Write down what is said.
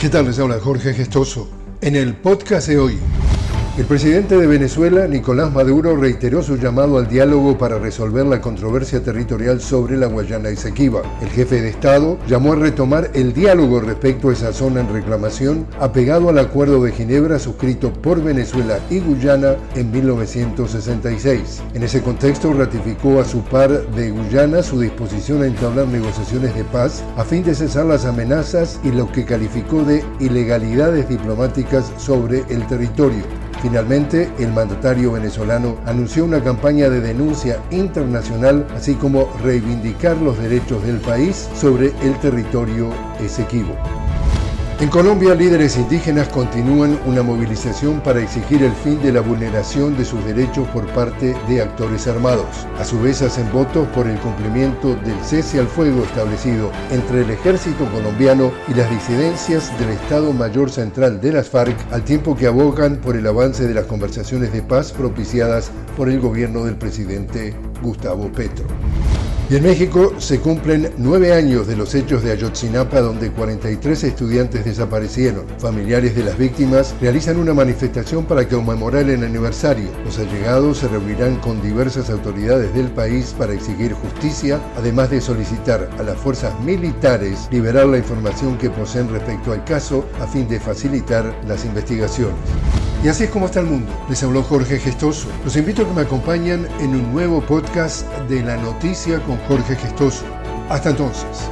¿Qué tal? Les habla Jorge Gestoso. En el podcast de hoy, el presidente de Venezuela, Nicolás Maduro, reiteró su llamado al diálogo para resolver la controversia territorial sobre la Guayana Esequiba. El jefe de Estado llamó a retomar el diálogo respecto a esa zona en reclamación, apegado al Acuerdo de Ginebra suscrito por Venezuela y Guyana en 1966. En ese contexto, ratificó a su par de Guyana su disposición a entablar negociaciones de paz a fin de cesar las amenazas y lo que calificó de ilegalidades diplomáticas sobre el territorio. Finalmente, el mandatario venezolano anunció una campaña de denuncia internacional, así como reivindicar los derechos del país sobre el territorio esequibo. En Colombia, líderes indígenas continúan una movilización para exigir el fin de la vulneración de sus derechos por parte de actores armados. A su vez, hacen votos por el cumplimiento del cese al fuego establecido entre el ejército colombiano y las disidencias del Estado Mayor Central de las FARC, al tiempo que abogan por el avance de las conversaciones de paz propiciadas por el gobierno del presidente Gustavo Petro. Y en México se cumplen nueve años de los hechos de Ayotzinapa donde 43 estudiantes desaparecieron. Familiares de las víctimas realizan una manifestación para conmemorar el aniversario. Los allegados se reunirán con diversas autoridades del país para exigir justicia, además de solicitar a las fuerzas militares liberar la información que poseen respecto al caso a fin de facilitar las investigaciones. Y así es como está el mundo. Les habló Jorge Gestoso. Los invito a que me acompañen en un nuevo podcast de la noticia con Jorge Gestoso. Hasta entonces.